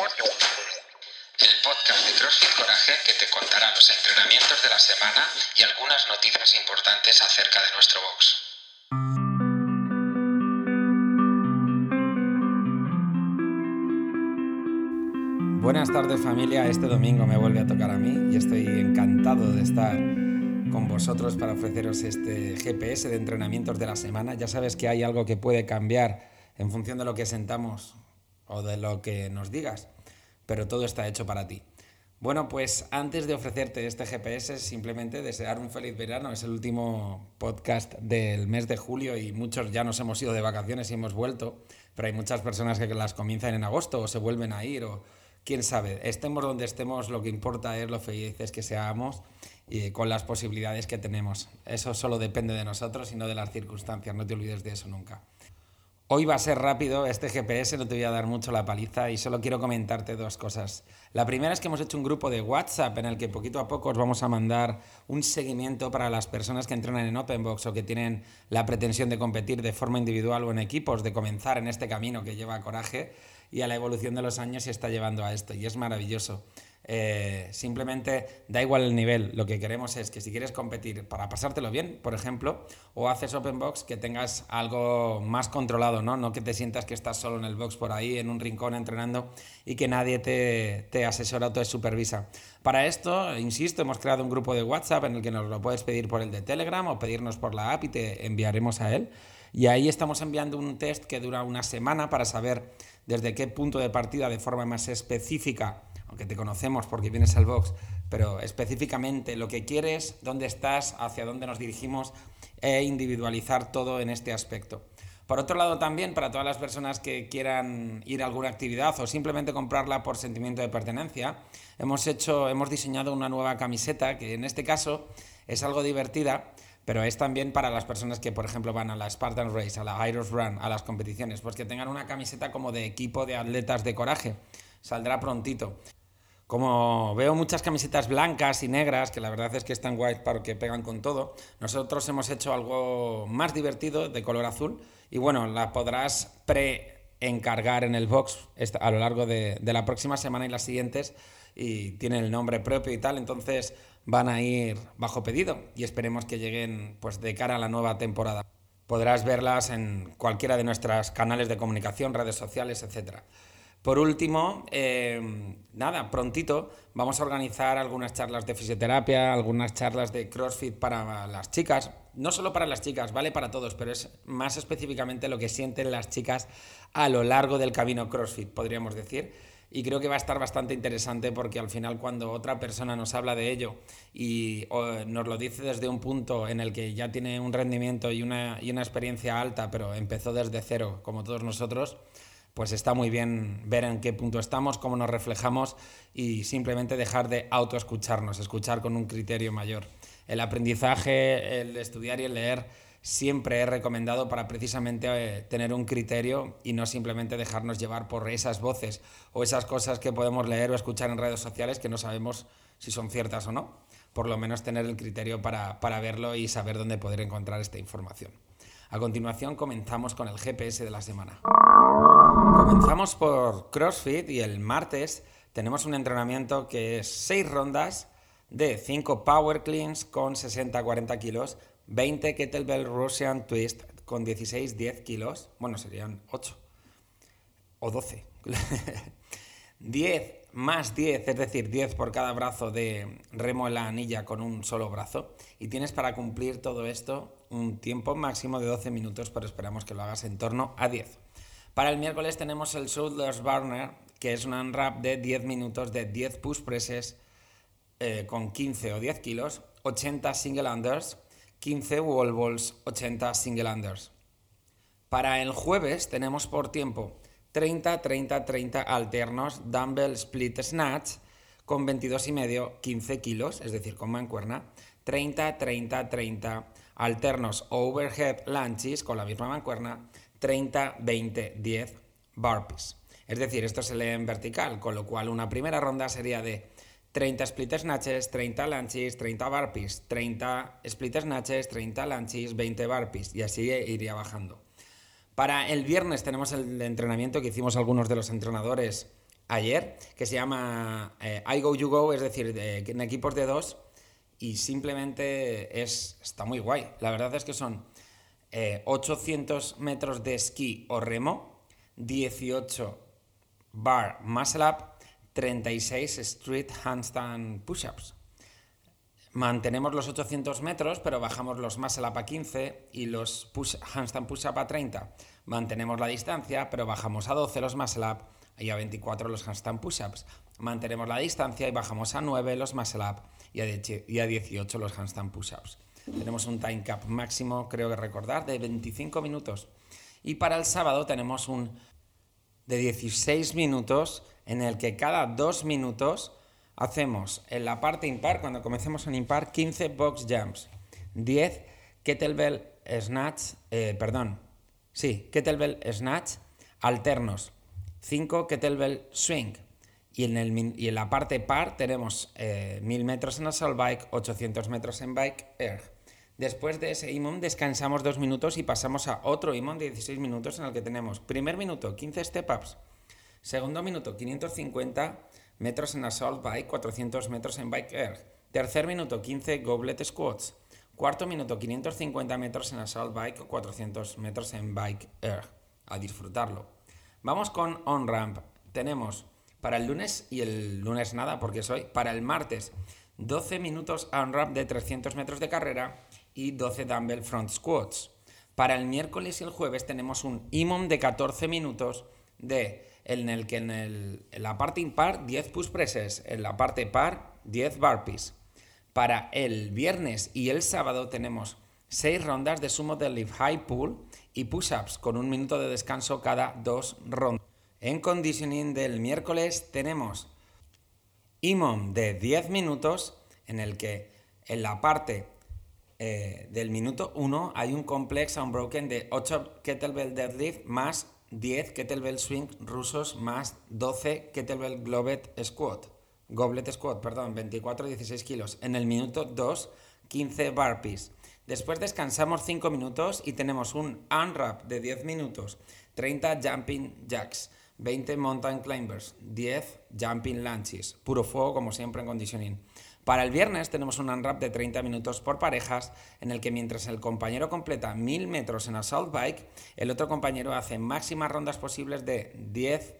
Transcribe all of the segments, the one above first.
el podcast de CrossFit Coraje que te contará los entrenamientos de la semana y algunas noticias importantes acerca de nuestro box. Buenas tardes familia, este domingo me vuelve a tocar a mí y estoy encantado de estar con vosotros para ofreceros este GPS de entrenamientos de la semana. Ya sabes que hay algo que puede cambiar en función de lo que sentamos o de lo que nos digas, pero todo está hecho para ti. Bueno, pues antes de ofrecerte este GPS, simplemente desear un feliz verano. Es el último podcast del mes de julio y muchos ya nos hemos ido de vacaciones y hemos vuelto, pero hay muchas personas que las comienzan en agosto o se vuelven a ir o quién sabe. Estemos donde estemos, lo que importa es lo felices que seamos y con las posibilidades que tenemos. Eso solo depende de nosotros y no de las circunstancias, no te olvides de eso nunca. Hoy va a ser rápido este GPS, no te voy a dar mucho la paliza y solo quiero comentarte dos cosas. La primera es que hemos hecho un grupo de WhatsApp en el que poquito a poco os vamos a mandar un seguimiento para las personas que entrenan en Openbox o que tienen la pretensión de competir de forma individual o en equipos, de comenzar en este camino que lleva coraje y a la evolución de los años se está llevando a esto y es maravilloso. Eh, simplemente da igual el nivel, lo que queremos es que si quieres competir para pasártelo bien, por ejemplo, o haces open box, que tengas algo más controlado, ¿no? No que te sientas que estás solo en el box por ahí, en un rincón entrenando y que nadie te, te asesora o te supervisa. Para esto, insisto, hemos creado un grupo de WhatsApp en el que nos lo puedes pedir por el de Telegram o pedirnos por la app y te enviaremos a él. Y ahí estamos enviando un test que dura una semana para saber desde qué punto de partida de forma más específica aunque te conocemos porque vienes al box, pero específicamente lo que quieres, dónde estás, hacia dónde nos dirigimos e individualizar todo en este aspecto. Por otro lado, también para todas las personas que quieran ir a alguna actividad o simplemente comprarla por sentimiento de pertenencia, hemos hecho, hemos diseñado una nueva camiseta que en este caso es algo divertida, pero es también para las personas que, por ejemplo, van a la Spartan Race, a la Iros Run, a las competiciones, pues que tengan una camiseta como de equipo de atletas de coraje. Saldrá prontito. Como veo muchas camisetas blancas y negras, que la verdad es que están guays para que pegan con todo, nosotros hemos hecho algo más divertido de color azul y bueno, la podrás pre-encargar en el box a lo largo de, la próxima semana y las siguientes y tiene el nombre propio y tal, entonces van a ir bajo pedido y esperemos que lleguen pues de cara a la nueva temporada. Podrás verlas en cualquiera de nuestros canales de comunicación, redes sociales, etcétera. Por último, em, nada, prontito vamos a organizar algunas charlas de fisioterapia, algunas charlas de CrossFit para las chicas. No solo para las chicas, vale para todos, pero es más específicamente lo que sienten las chicas a lo largo del camino CrossFit, podríamos decir. Y creo que va a estar bastante interesante porque al final cuando otra persona nos habla de ello y nos lo dice desde un punto en el que ya tiene un rendimiento y una, y una experiencia alta, pero empezó desde cero, como todos nosotros, pues está muy bien ver en qué punto estamos, cómo nos reflejamos y simplemente dejar de autoescucharnos, escuchar con un criterio mayor. El aprendizaje, el estudiar y el leer siempre es recomendado para precisamente eh, tener un criterio y no simplemente dejarnos llevar por esas voces o esas cosas que podemos leer o escuchar en redes sociales que no sabemos si son ciertas o no. Por lo menos tener el criterio para, para verlo y saber dónde poder encontrar esta información. A continuación comenzamos con el GPS de la semana. Comenzamos por CrossFit y el martes tenemos un entrenamiento que es 6 rondas de 5 power cleans con 60-40 kilos, 20 kettlebell Russian twist con 16-10 kilos, bueno, serían 8 o 12. 10 más 10, es decir, 10 por cada brazo de remo en la anilla con un solo brazo. Y tienes para cumplir todo esto un tiempo máximo de 12 minutos, pero esperamos que lo hagas en torno a 10. Para el miércoles tenemos el Shoulders Burner, que es un unwrap de 10 minutos de 10 push presses eh, con 15 o 10 kilos, 80 single unders, 15 wall balls, 80 single unders. Para el jueves tenemos por tiempo 30, 30, 30 alternos dumbbell split snatch con 22 y medio, 15 kilos, es decir, con mancuerna, 30, 30, 30 alternos overhead lunges con la misma mancuerna, 30, 20, 10 burpees. Es decir, esto se lee en vertical, con lo cual una primera ronda sería de 30 split snatches, 30 lunges, 30 burpees, 30 split snatches, 30 lunges, 20 burpees y así iría bajando. Para el viernes tenemos el entrenamiento que hicimos algunos de los entrenadores ayer, que se llama eh, I Go You Go, es decir, en equipos de dos, y simplemente es, está muy guay. La verdad es que son 800 eh, metros de esquí o remo, 18 bar muscle up, 36 street handstand push-ups. Mantenemos los 800 metros, pero bajamos los muscle up a 15 y los push, handstand push-up a 30. Mantenemos la distancia, pero bajamos a 12 los muscle up y a 24 los handstand push-ups. Mantenemos la distancia y bajamos a 9 los muscle up y a 18 los handstand push-ups. Tenemos un time cap máximo, creo que recordar, de 25 minutos. Y para el sábado tenemos un de 16 minutos en el que cada 2 minutos hacemos en la parte impar, cuando comencemos en impar, 15 box jumps, 10 kettlebell snatch, eh, perdón, sí, kettlebell snatch alternos, 5 kettlebell swing. Y en, el, y en la parte par tenemos 1000 eh, metros en assault bike, 800 metros en bike air. Después de ese IMOM descansamos dos minutos y pasamos a otro IMOM de 16 minutos en el que tenemos primer minuto 15 step-ups, segundo minuto 550 metros en assault bike, 400 metros en bike air, tercer minuto 15 goblet squats, cuarto minuto 550 metros en assault bike, 400 metros en bike air. A disfrutarlo. Vamos con on-ramp. Tenemos para el lunes y el lunes nada porque soy, para el martes 12 minutos on-ramp de 300 metros de carrera y 12 dumbbell front squats. Para el miércoles y el jueves tenemos un IMOM de 14 minutos de, en el que en, la parte impar 10 push presses, en la parte par 10 burpees. Para el viernes y el sábado tenemos 6 rondas de sumo lift high pull y push-ups con un minuto de descanso cada dos rondas. En conditioning del miércoles tenemos IMOM de 10 minutos en el que en la parte eh, del minuto 1 hay un complex unbroken de 8 kettlebell deadlift más 10 kettlebell swing rusos más 12 kettlebell goblet squat. Goblet squat, perdón, 24-16 kilos. En el minuto 2, 15 burpees. Después descansamos 5 minutos y tenemos un unwrap de 10 minutos, 30 jumping jacks, 20 mountain climbers, 10 jumping lunges. Puro fuego como siempre en conditioning. Para el viernes tenemos un unwrap de 30 minutos por parejas, en el que mientras el compañero completa 1000 metros en assault bike, el otro compañero hace máximas rondas posibles de 10,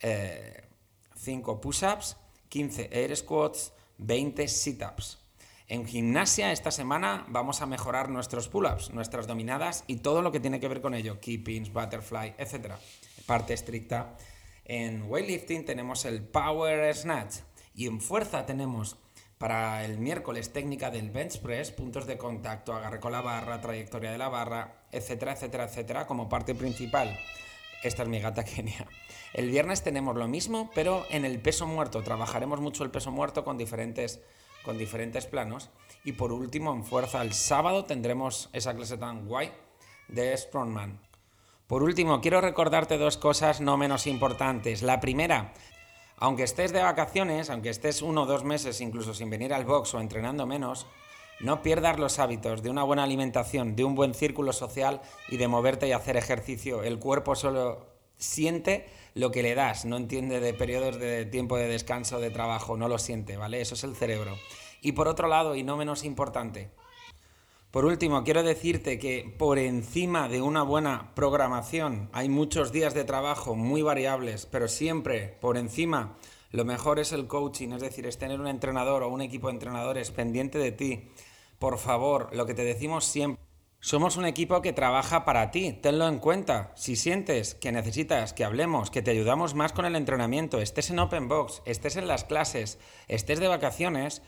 5 eh, push-ups, 15 air squats, 20 sit-ups. En gimnasia esta semana vamos a mejorar nuestros pull-ups, nuestras dominadas y todo lo que tiene que ver con ello, keepings, butterfly, etc. Parte estricta. En weightlifting tenemos el power snatch y en fuerza tenemos para el miércoles, técnica del bench press, puntos de contacto, agarre con la barra, trayectoria de la barra, etcétera, etcétera, etcétera, como parte principal. Esta es mi gata Kenia. El viernes tenemos lo mismo, pero en el peso muerto. Trabajaremos mucho el peso muerto con diferentes, con diferentes planos. Y por último, en fuerza, el sábado tendremos esa clase tan guay de Strongman. Por último, quiero recordarte dos cosas no menos importantes. La primera, aunque estés de vacaciones, aunque estés uno o dos meses incluso sin venir al box o entrenando menos, no pierdas los hábitos de una buena alimentación, de un buen círculo social y de moverte y hacer ejercicio. El cuerpo solo siente lo que le das, no entiende de periodos de tiempo de descanso, de trabajo, no lo siente, ¿vale? Eso es el cerebro. Y por otro lado, y no menos importante, por último, quiero decirte que por encima de una buena programación hay muchos días de trabajo muy variables, pero siempre por encima lo mejor es el coaching, es decir, es tener un entrenador o un equipo de entrenadores pendiente de ti. Por favor, lo que te decimos siempre. Somos un equipo que trabaja para ti, tenlo en cuenta. Si sientes que necesitas que hablemos, que te ayudamos más con el entrenamiento, estés en Open Box, estés en las clases, estés de vacaciones,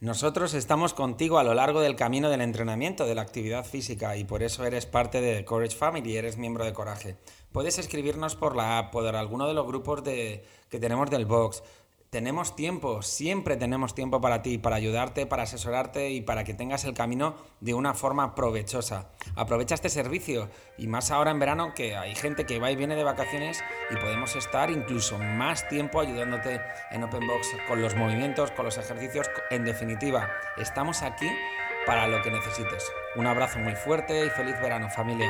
nosotros estamos contigo a lo largo del camino del entrenamiento, de la actividad física, y por eso eres parte de Courage Family, eres miembro de Coraje. Puedes escribirnos por la app, por alguno de los grupos de, que tenemos del box. Tenemos tiempo, siempre tenemos tiempo para ti, para ayudarte, para asesorarte y para que tengas el camino de una forma provechosa. Aprovecha este servicio y más ahora en verano que hay gente que va y viene de vacaciones y podemos estar incluso más tiempo ayudándote en Open Box con los movimientos, con los ejercicios. En definitiva, estamos aquí para lo que necesites. Un abrazo muy fuerte y feliz verano familia.